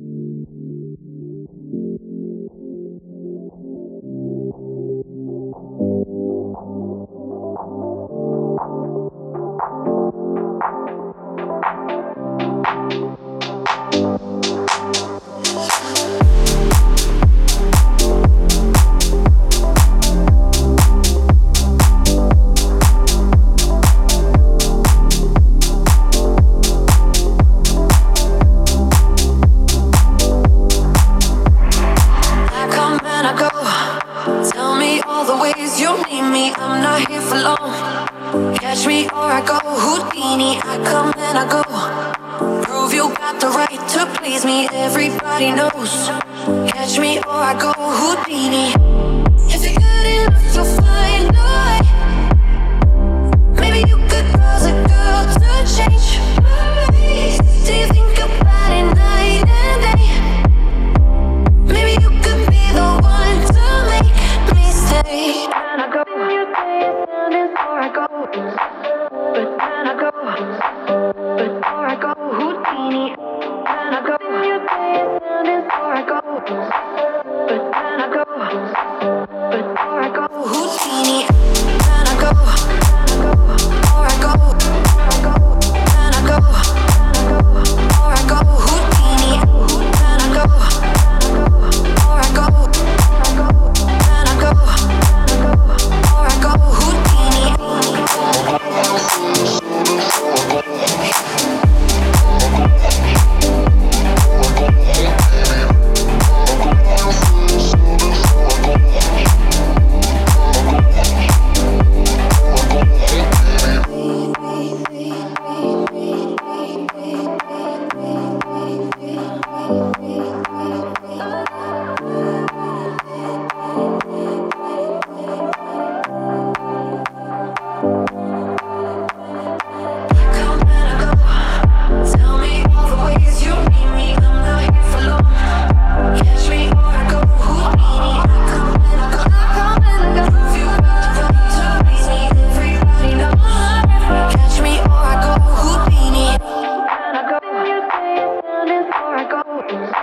Thank you. not here for long. Catch me or I go Houdini. I come and I go. Prove you got the right to please me. Everybody knows. Catch me or I go Houdini. Before I go, Thank you.